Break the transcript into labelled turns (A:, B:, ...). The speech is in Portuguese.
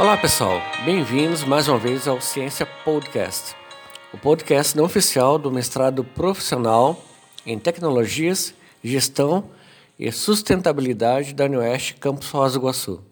A: Olá pessoal, bem-vindos mais uma vez ao Ciência Podcast, o podcast não oficial do mestrado profissional em Tecnologias, Gestão e Sustentabilidade da UniOeste Campus Foz do Iguaçu.